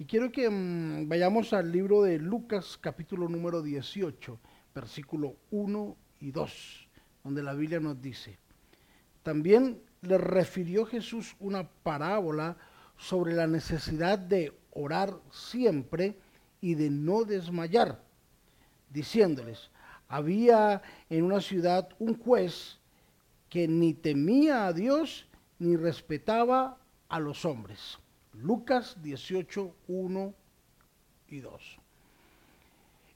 Y quiero que mm, vayamos al libro de Lucas capítulo número 18, versículo 1 y 2, donde la Biblia nos dice, también le refirió Jesús una parábola sobre la necesidad de orar siempre y de no desmayar, diciéndoles, había en una ciudad un juez que ni temía a Dios ni respetaba a los hombres. Lucas 18, 1 y 2.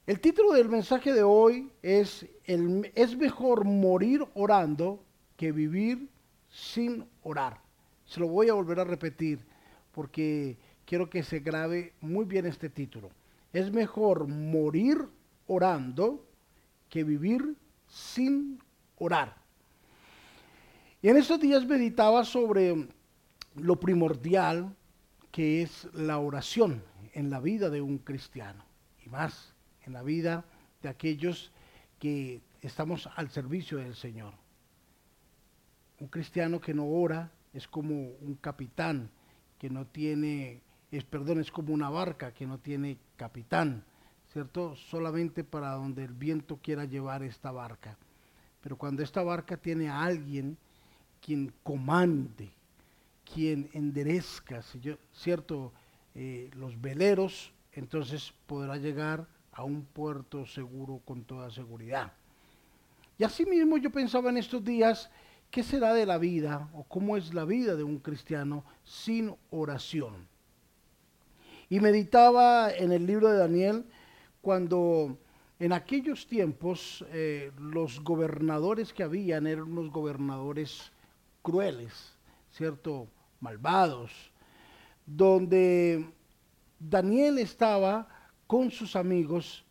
El título del mensaje de hoy es, el, es mejor morir orando que vivir sin orar. Se lo voy a volver a repetir porque quiero que se grabe muy bien este título. Es mejor morir orando que vivir sin orar. Y en estos días meditaba sobre lo primordial que es la oración en la vida de un cristiano y más en la vida de aquellos que estamos al servicio del Señor. Un cristiano que no ora es como un capitán que no tiene, es, perdón, es como una barca que no tiene capitán, ¿cierto? Solamente para donde el viento quiera llevar esta barca. Pero cuando esta barca tiene a alguien quien comande, quien enderezca, ¿cierto? Eh, los veleros, entonces podrá llegar a un puerto seguro con toda seguridad. Y asimismo yo pensaba en estos días, ¿qué será de la vida o cómo es la vida de un cristiano sin oración? Y meditaba en el libro de Daniel cuando en aquellos tiempos eh, los gobernadores que habían eran unos gobernadores crueles, ¿cierto? Malvados, donde Daniel estaba con sus amigos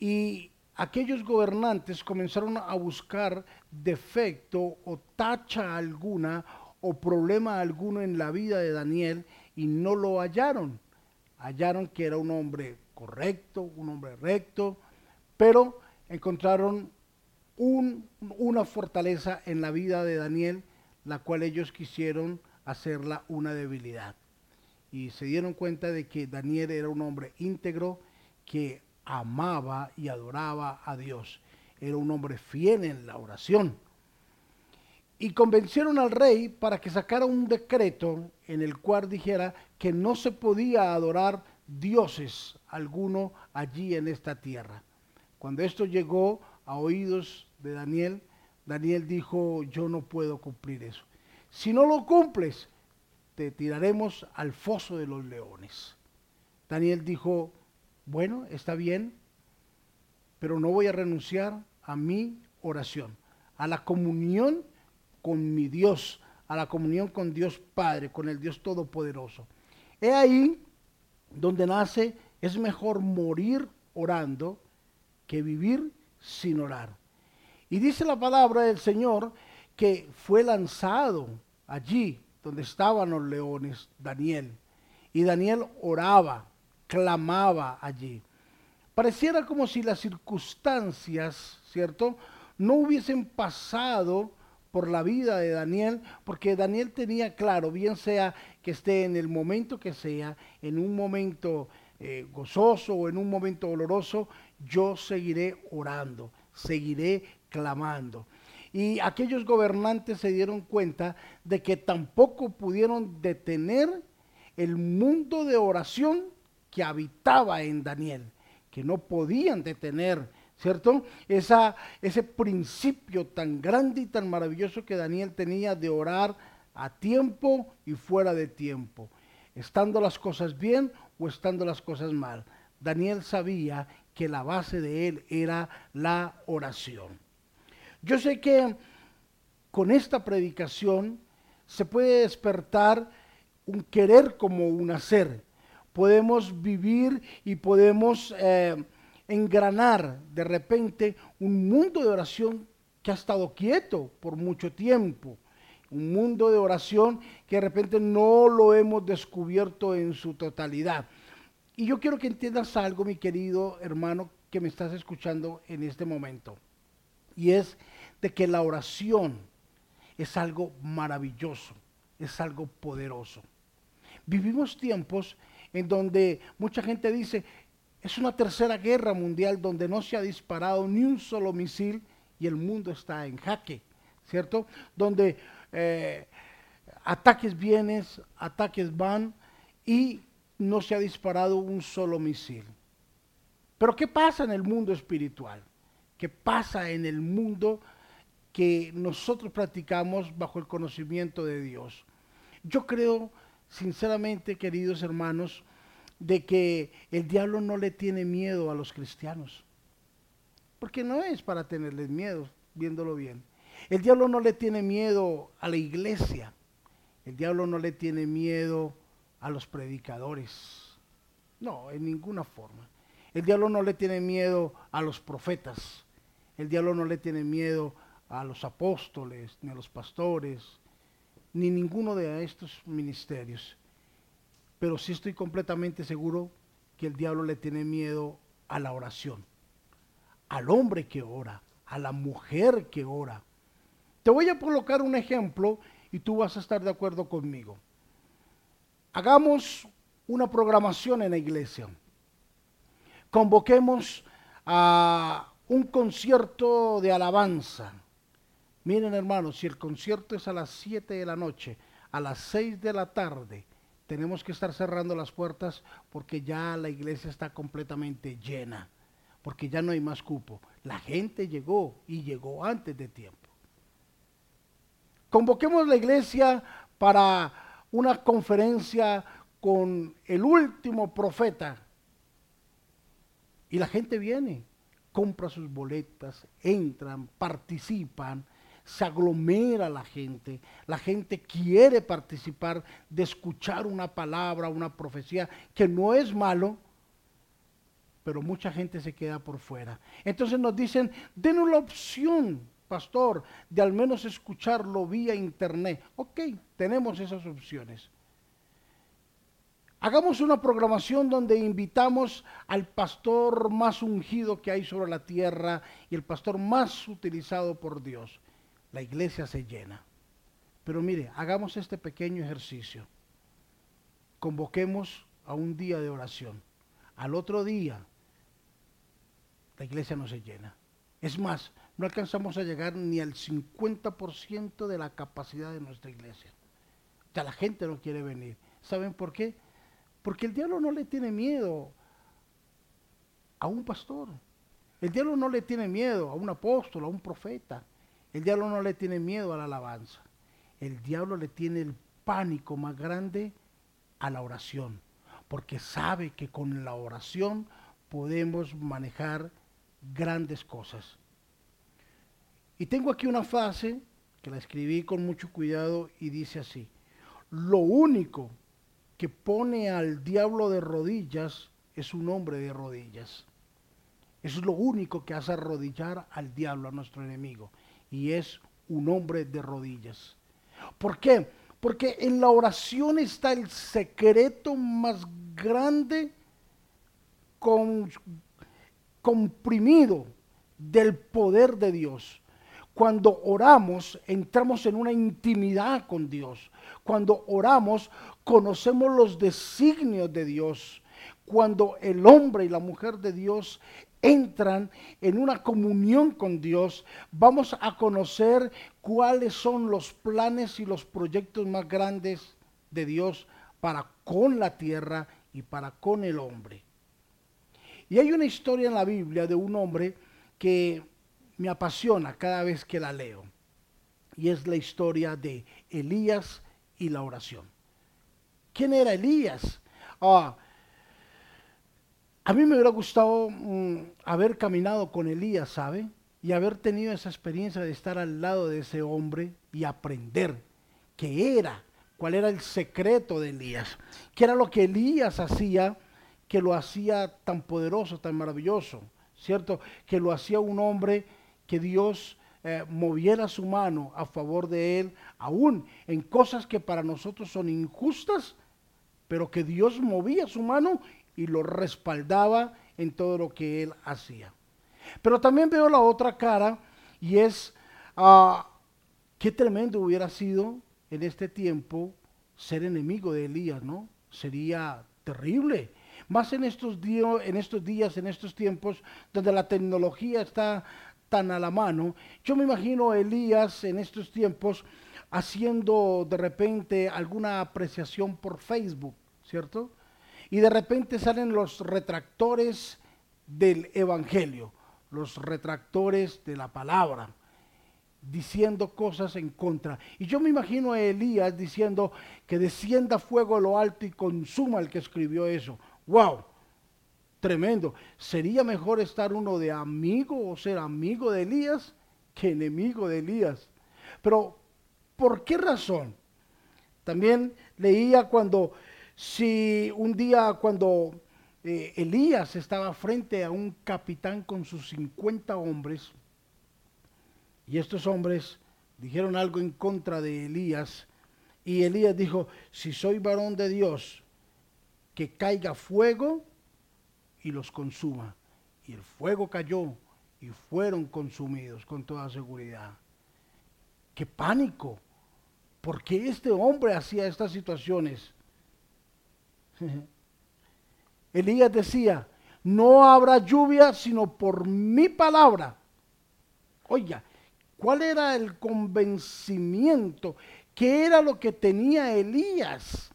y aquellos gobernantes comenzaron a buscar defecto o tacha alguna o problema alguno en la vida de Daniel y no lo hallaron. Hallaron que era un hombre correcto, un hombre recto, pero encontraron una fortaleza en la vida de Daniel la cual ellos quisieron hacerla una debilidad. Y se dieron cuenta de que Daniel era un hombre íntegro que amaba y adoraba a Dios. Era un hombre fiel en la oración. Y convencieron al rey para que sacara un decreto en el cual dijera que no se podía adorar dioses alguno allí en esta tierra. Cuando esto llegó a oídos de Daniel, Daniel dijo, yo no puedo cumplir eso. Si no lo cumples, te tiraremos al foso de los leones. Daniel dijo, bueno, está bien, pero no voy a renunciar a mi oración, a la comunión con mi Dios, a la comunión con Dios Padre, con el Dios Todopoderoso. He ahí donde nace, es mejor morir orando que vivir sin orar. Y dice la palabra del Señor que fue lanzado allí donde estaban los leones, Daniel. Y Daniel oraba, clamaba allí. Pareciera como si las circunstancias, ¿cierto? No hubiesen pasado por la vida de Daniel, porque Daniel tenía claro, bien sea que esté en el momento que sea, en un momento eh, gozoso o en un momento doloroso, yo seguiré orando, seguiré clamando. Y aquellos gobernantes se dieron cuenta de que tampoco pudieron detener el mundo de oración que habitaba en Daniel, que no podían detener, ¿cierto? Esa, ese principio tan grande y tan maravilloso que Daniel tenía de orar a tiempo y fuera de tiempo, estando las cosas bien o estando las cosas mal. Daniel sabía que la base de él era la oración. Yo sé que con esta predicación se puede despertar un querer como un hacer. Podemos vivir y podemos eh, engranar de repente un mundo de oración que ha estado quieto por mucho tiempo. Un mundo de oración que de repente no lo hemos descubierto en su totalidad. Y yo quiero que entiendas algo, mi querido hermano, que me estás escuchando en este momento. Y es de que la oración es algo maravilloso, es algo poderoso. Vivimos tiempos en donde mucha gente dice, es una tercera guerra mundial donde no se ha disparado ni un solo misil y el mundo está en jaque, ¿cierto? Donde eh, ataques vienen, ataques van y no se ha disparado un solo misil. Pero ¿qué pasa en el mundo espiritual? ¿Qué pasa en el mundo que nosotros practicamos bajo el conocimiento de Dios? Yo creo, sinceramente, queridos hermanos, de que el diablo no le tiene miedo a los cristianos. Porque no es para tenerles miedo, viéndolo bien. El diablo no le tiene miedo a la iglesia. El diablo no le tiene miedo a los predicadores. No, en ninguna forma. El diablo no le tiene miedo a los profetas. El diablo no le tiene miedo a los apóstoles, ni a los pastores, ni ninguno de estos ministerios pero sí estoy completamente seguro que el diablo le tiene miedo a la oración, al hombre que ora, a la mujer que ora. Te voy a colocar un ejemplo y tú vas a estar de acuerdo conmigo. Hagamos una programación en la iglesia. Convoquemos a un concierto de alabanza. Miren hermanos, si el concierto es a las 7 de la noche, a las 6 de la tarde, tenemos que estar cerrando las puertas porque ya la iglesia está completamente llena, porque ya no hay más cupo. La gente llegó y llegó antes de tiempo. Convoquemos la iglesia para una conferencia con el último profeta. Y la gente viene, compra sus boletas, entran, participan, se aglomera la gente, la gente quiere participar de escuchar una palabra, una profecía, que no es malo, pero mucha gente se queda por fuera. Entonces nos dicen, denos la opción, pastor, de al menos escucharlo vía internet. Ok, tenemos esas opciones. Hagamos una programación donde invitamos al pastor más ungido que hay sobre la tierra y el pastor más utilizado por Dios la iglesia se llena. Pero mire, hagamos este pequeño ejercicio. Convoquemos a un día de oración. Al otro día, la iglesia no se llena. Es más, no alcanzamos a llegar ni al 50% de la capacidad de nuestra iglesia. Ya la gente no quiere venir. ¿Saben por qué? Porque el diablo no le tiene miedo a un pastor. El diablo no le tiene miedo a un apóstol, a un profeta. El diablo no le tiene miedo a la alabanza. El diablo le tiene el pánico más grande a la oración, porque sabe que con la oración podemos manejar grandes cosas. Y tengo aquí una frase que la escribí con mucho cuidado y dice así, lo único que pone al diablo de rodillas es un hombre de rodillas. Eso es lo único que hace arrodillar al diablo, a nuestro enemigo y es un hombre de rodillas. ¿Por qué? Porque en la oración está el secreto más grande comprimido del poder de Dios. Cuando oramos, entramos en una intimidad con Dios. Cuando oramos, conocemos los designios de Dios. Cuando el hombre y la mujer de Dios entran en una comunión con Dios, vamos a conocer cuáles son los planes y los proyectos más grandes de Dios para con la tierra y para con el hombre. Y hay una historia en la Biblia de un hombre que me apasiona cada vez que la leo. Y es la historia de Elías y la oración. ¿Quién era Elías? Ah, a mí me hubiera gustado mm, haber caminado con Elías, ¿sabe? Y haber tenido esa experiencia de estar al lado de ese hombre y aprender qué era, cuál era el secreto de Elías, qué era lo que Elías hacía que lo hacía tan poderoso, tan maravilloso, ¿cierto? Que lo hacía un hombre que Dios eh, moviera su mano a favor de él, aún en cosas que para nosotros son injustas, pero que Dios movía su mano y lo respaldaba en todo lo que él hacía. Pero también veo la otra cara y es uh, qué tremendo hubiera sido en este tiempo ser enemigo de Elías, ¿no? Sería terrible. Más en estos, en estos días, en estos tiempos, donde la tecnología está tan a la mano. Yo me imagino a Elías en estos tiempos haciendo de repente alguna apreciación por Facebook, ¿cierto? Y de repente salen los retractores del Evangelio, los retractores de la palabra, diciendo cosas en contra. Y yo me imagino a Elías diciendo que descienda fuego a lo alto y consuma el que escribió eso. ¡Wow! Tremendo. ¿Sería mejor estar uno de amigo o ser amigo de Elías que enemigo de Elías? Pero, ¿por qué razón? También leía cuando, si un día cuando eh, Elías estaba frente a un capitán con sus 50 hombres, y estos hombres dijeron algo en contra de Elías, y Elías dijo, si soy varón de Dios, que caiga fuego y los consuma. Y el fuego cayó y fueron consumidos con toda seguridad. ¡Qué pánico! ¿Por qué este hombre hacía estas situaciones? Elías decía, no habrá lluvia sino por mi palabra. Oiga, ¿cuál era el convencimiento? ¿Qué era lo que tenía Elías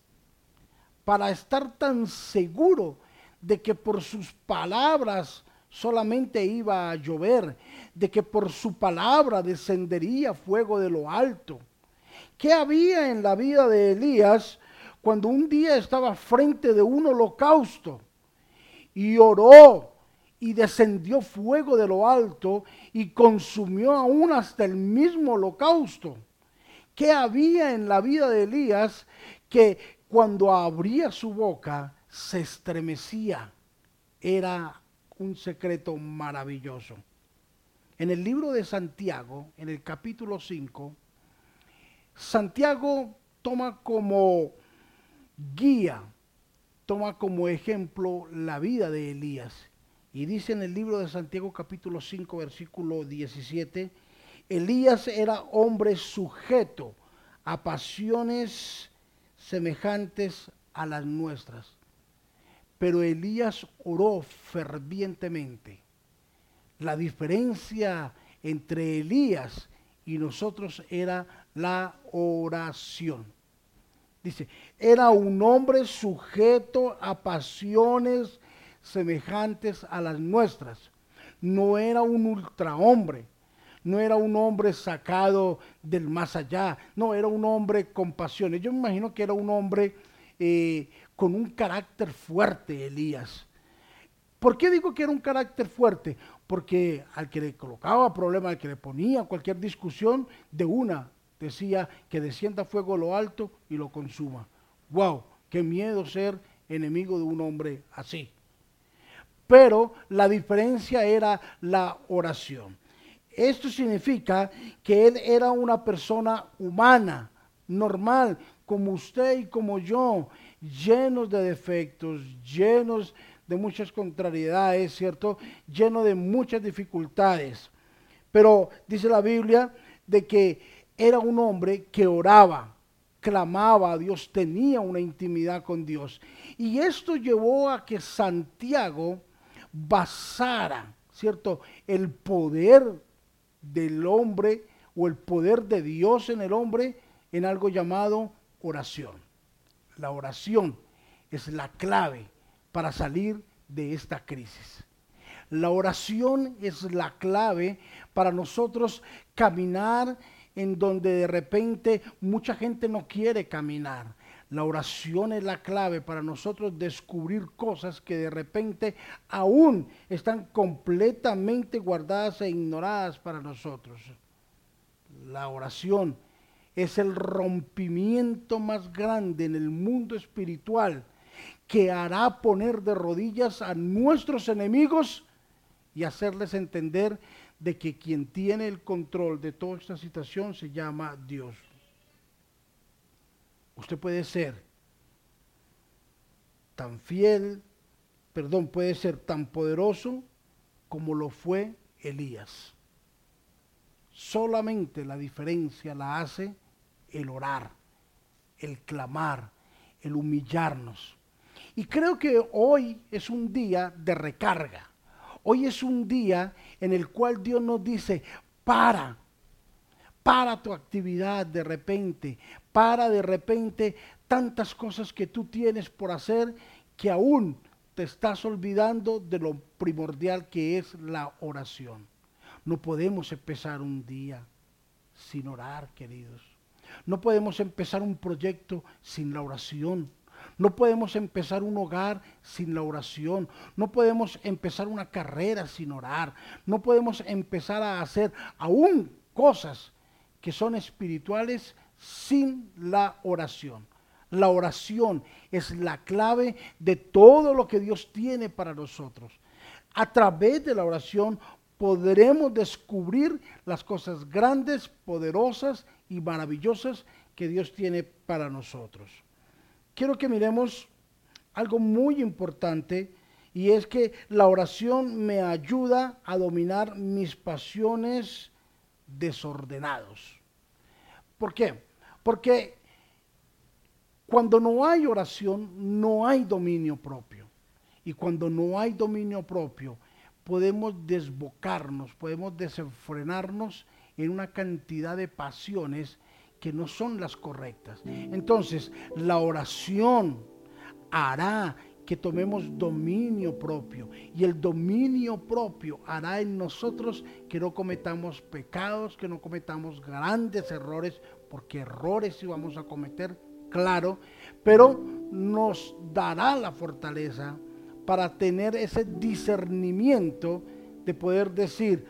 para estar tan seguro de que por sus palabras solamente iba a llover, de que por su palabra descendería fuego de lo alto? ¿Qué había en la vida de Elías cuando un día estaba frente de un holocausto? y oró y descendió fuego de lo alto y consumió aún hasta el mismo holocausto. ¿Qué había en la vida de Elías que cuando abría su boca se estremecía? Era un secreto maravilloso. En el libro de Santiago, en el capítulo 5, Santiago toma como guía toma como ejemplo la vida de Elías. Y dice en el libro de Santiago capítulo 5 versículo 17, Elías era hombre sujeto a pasiones semejantes a las nuestras. Pero Elías oró fervientemente. La diferencia entre Elías y nosotros era la oración. Dice, era un hombre sujeto a pasiones semejantes a las nuestras. No era un ultrahombre, no era un hombre sacado del más allá, no, era un hombre con pasiones. Yo me imagino que era un hombre eh, con un carácter fuerte, Elías. ¿Por qué digo que era un carácter fuerte? Porque al que le colocaba problemas, al que le ponía cualquier discusión, de una decía que descienda fuego lo alto y lo consuma. ¡Wow! ¡Qué miedo ser enemigo de un hombre así! Pero la diferencia era la oración. Esto significa que él era una persona humana, normal, como usted y como yo, llenos de defectos, llenos de muchas contrariedades, ¿cierto? Lleno de muchas dificultades. Pero dice la Biblia de que era un hombre que oraba, clamaba a Dios, tenía una intimidad con Dios. Y esto llevó a que Santiago basara, ¿cierto?, el poder del hombre o el poder de Dios en el hombre en algo llamado oración. La oración es la clave para salir de esta crisis. La oración es la clave para nosotros caminar en donde de repente mucha gente no quiere caminar. La oración es la clave para nosotros descubrir cosas que de repente aún están completamente guardadas e ignoradas para nosotros. La oración es el rompimiento más grande en el mundo espiritual que hará poner de rodillas a nuestros enemigos y hacerles entender de que quien tiene el control de toda esta situación se llama Dios. Usted puede ser tan fiel, perdón, puede ser tan poderoso como lo fue Elías. Solamente la diferencia la hace el orar, el clamar, el humillarnos. Y creo que hoy es un día de recarga. Hoy es un día en el cual Dios nos dice, para, para tu actividad de repente, para de repente tantas cosas que tú tienes por hacer que aún te estás olvidando de lo primordial que es la oración. No podemos empezar un día sin orar, queridos. No podemos empezar un proyecto sin la oración. No podemos empezar un hogar sin la oración. No podemos empezar una carrera sin orar. No podemos empezar a hacer aún cosas que son espirituales sin la oración. La oración es la clave de todo lo que Dios tiene para nosotros. A través de la oración podremos descubrir las cosas grandes, poderosas y maravillosas que Dios tiene para nosotros. Quiero que miremos algo muy importante y es que la oración me ayuda a dominar mis pasiones desordenados. ¿Por qué? Porque cuando no hay oración, no hay dominio propio. Y cuando no hay dominio propio, podemos desbocarnos, podemos desenfrenarnos en una cantidad de pasiones que no son las correctas. Entonces, la oración hará que tomemos dominio propio. Y el dominio propio hará en nosotros que no cometamos pecados, que no cometamos grandes errores, porque errores sí vamos a cometer, claro, pero nos dará la fortaleza para tener ese discernimiento de poder decir,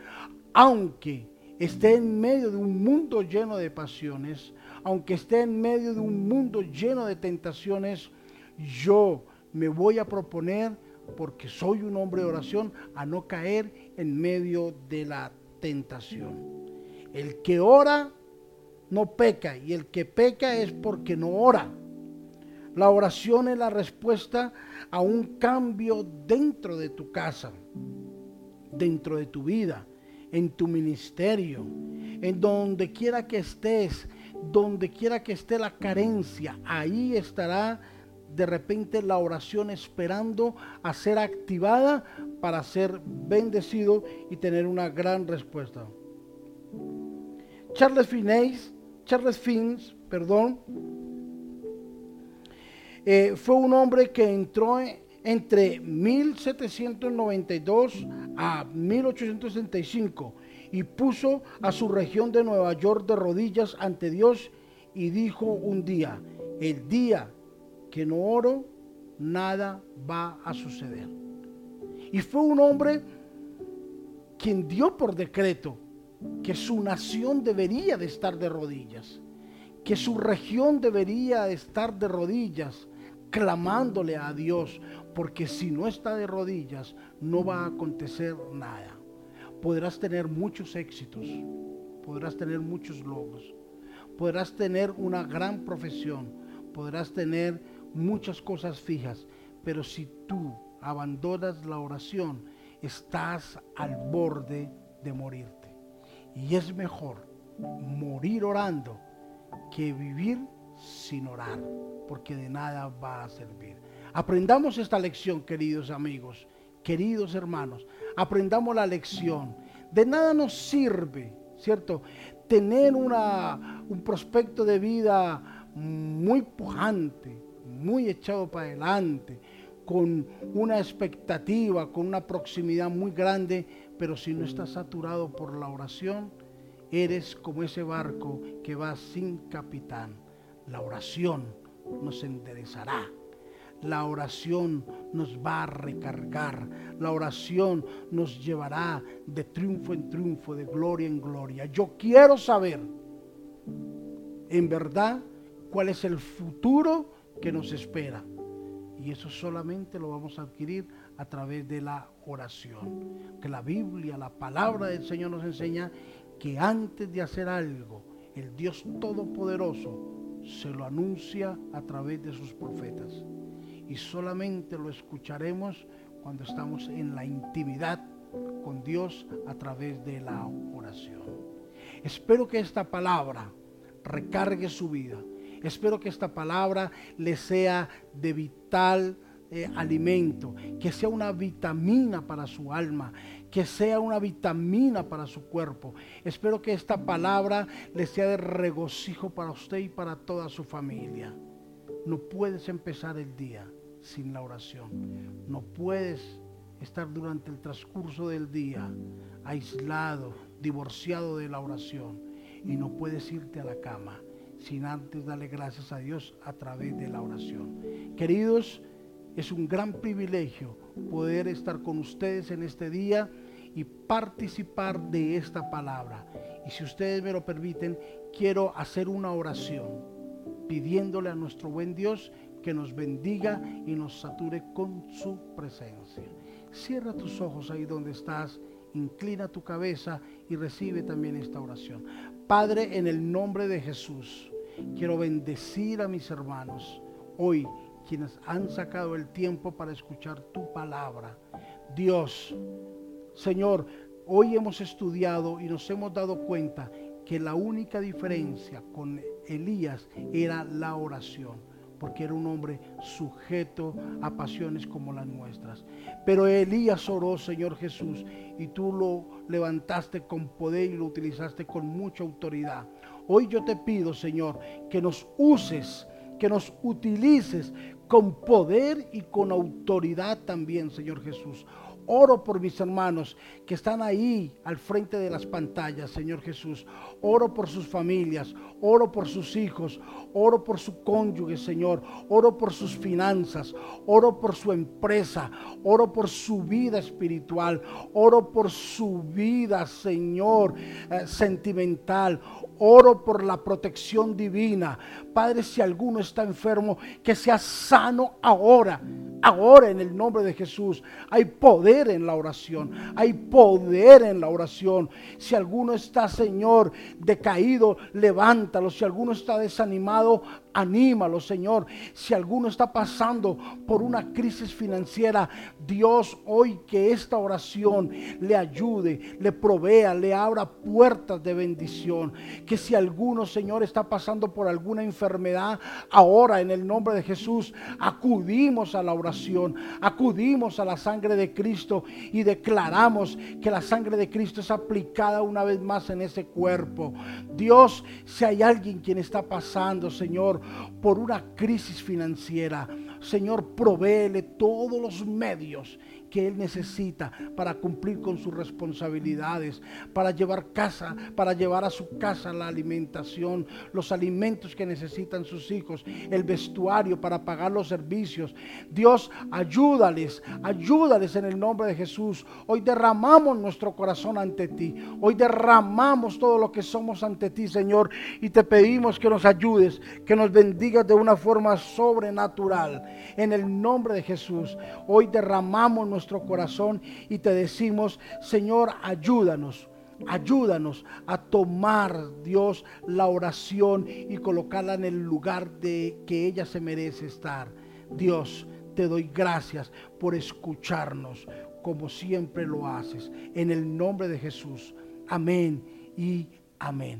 aunque esté en medio de un mundo lleno de pasiones, aunque esté en medio de un mundo lleno de tentaciones, yo me voy a proponer, porque soy un hombre de oración, a no caer en medio de la tentación. El que ora no peca y el que peca es porque no ora. La oración es la respuesta a un cambio dentro de tu casa, dentro de tu vida, en tu ministerio, en donde quiera que estés, donde quiera que esté la carencia, ahí estará de repente la oración esperando a ser activada para ser bendecido y tener una gran respuesta. Charles Finney Charles Fins, perdón, eh, fue un hombre que entró entre 1792 a 1865 y puso a su región de Nueva York de rodillas ante Dios y dijo un día, el día que no oro, nada va a suceder. Y fue un hombre quien dio por decreto que su nación debería de estar de rodillas, que su región debería de estar de rodillas, clamándole a Dios, porque si no está de rodillas, no va a acontecer nada. Podrás tener muchos éxitos, podrás tener muchos logros, podrás tener una gran profesión, podrás tener muchas cosas fijas, pero si tú abandonas la oración, estás al borde de morir. Y es mejor morir orando que vivir sin orar, porque de nada va a servir. Aprendamos esta lección, queridos amigos, queridos hermanos. Aprendamos la lección. De nada nos sirve, ¿cierto? Tener una, un prospecto de vida muy pujante, muy echado para adelante, con una expectativa, con una proximidad muy grande, pero si no estás saturado por la oración, eres como ese barco que va sin capitán. La oración nos enderezará. La oración nos va a recargar. La oración nos llevará de triunfo en triunfo, de gloria en gloria. Yo quiero saber, en verdad, cuál es el futuro que nos espera. Y eso solamente lo vamos a adquirir a través de la oración. Que la Biblia, la palabra del Señor nos enseña que antes de hacer algo, el Dios Todopoderoso se lo anuncia a través de sus profetas. Y solamente lo escucharemos cuando estamos en la intimidad con Dios a través de la oración. Espero que esta palabra recargue su vida. Espero que esta palabra le sea de vital eh, alimento, que sea una vitamina para su alma, que sea una vitamina para su cuerpo. Espero que esta palabra le sea de regocijo para usted y para toda su familia. No puedes empezar el día sin la oración. No puedes estar durante el transcurso del día aislado, divorciado de la oración. Y no puedes irte a la cama sin antes darle gracias a Dios a través de la oración. Queridos, es un gran privilegio poder estar con ustedes en este día y participar de esta palabra. Y si ustedes me lo permiten, quiero hacer una oración pidiéndole a nuestro buen Dios que nos bendiga y nos sature con su presencia. Cierra tus ojos ahí donde estás, inclina tu cabeza y recibe también esta oración. Padre, en el nombre de Jesús, quiero bendecir a mis hermanos hoy quienes han sacado el tiempo para escuchar tu palabra. Dios, Señor, hoy hemos estudiado y nos hemos dado cuenta que la única diferencia con Elías era la oración, porque era un hombre sujeto a pasiones como las nuestras. Pero Elías oró, Señor Jesús, y tú lo levantaste con poder y lo utilizaste con mucha autoridad. Hoy yo te pido, Señor, que nos uses, que nos utilices con poder y con autoridad también, Señor Jesús. Oro por mis hermanos que están ahí al frente de las pantallas, Señor Jesús. Oro por sus familias, oro por sus hijos, oro por su cónyuge, Señor. Oro por sus finanzas, oro por su empresa, oro por su vida espiritual, oro por su vida, Señor, eh, sentimental. Oro por la protección divina. Padre, si alguno está enfermo, que sea sano ahora. Ahora en el nombre de Jesús. Hay poder en la oración. Hay poder en la oración. Si alguno está, Señor, decaído, levántalo. Si alguno está desanimado, anímalo, Señor. Si alguno está pasando por una crisis financiera, Dios, hoy que esta oración le ayude, le provea, le abra puertas de bendición. Que si alguno, Señor, está pasando por alguna enfermedad, ahora en el nombre de Jesús, acudimos a la oración, acudimos a la sangre de Cristo y declaramos que la sangre de Cristo es aplicada una vez más en ese cuerpo. Dios, si hay alguien quien está pasando, Señor, por una crisis financiera. Señor, provéele todos los medios que Él necesita para cumplir con sus responsabilidades, para llevar casa, para llevar a su casa la alimentación, los alimentos que necesitan sus hijos, el vestuario para pagar los servicios. Dios, ayúdales, ayúdales en el nombre de Jesús. Hoy derramamos nuestro corazón ante ti. Hoy derramamos todo lo que somos ante ti, Señor, y te pedimos que nos ayudes, que nos bendigas de una forma sobrenatural. En el nombre de Jesús, hoy derramamos nuestro corazón y te decimos, Señor, ayúdanos. Ayúdanos a tomar, Dios, la oración y colocarla en el lugar de que ella se merece estar. Dios, te doy gracias por escucharnos como siempre lo haces. En el nombre de Jesús. Amén y amén.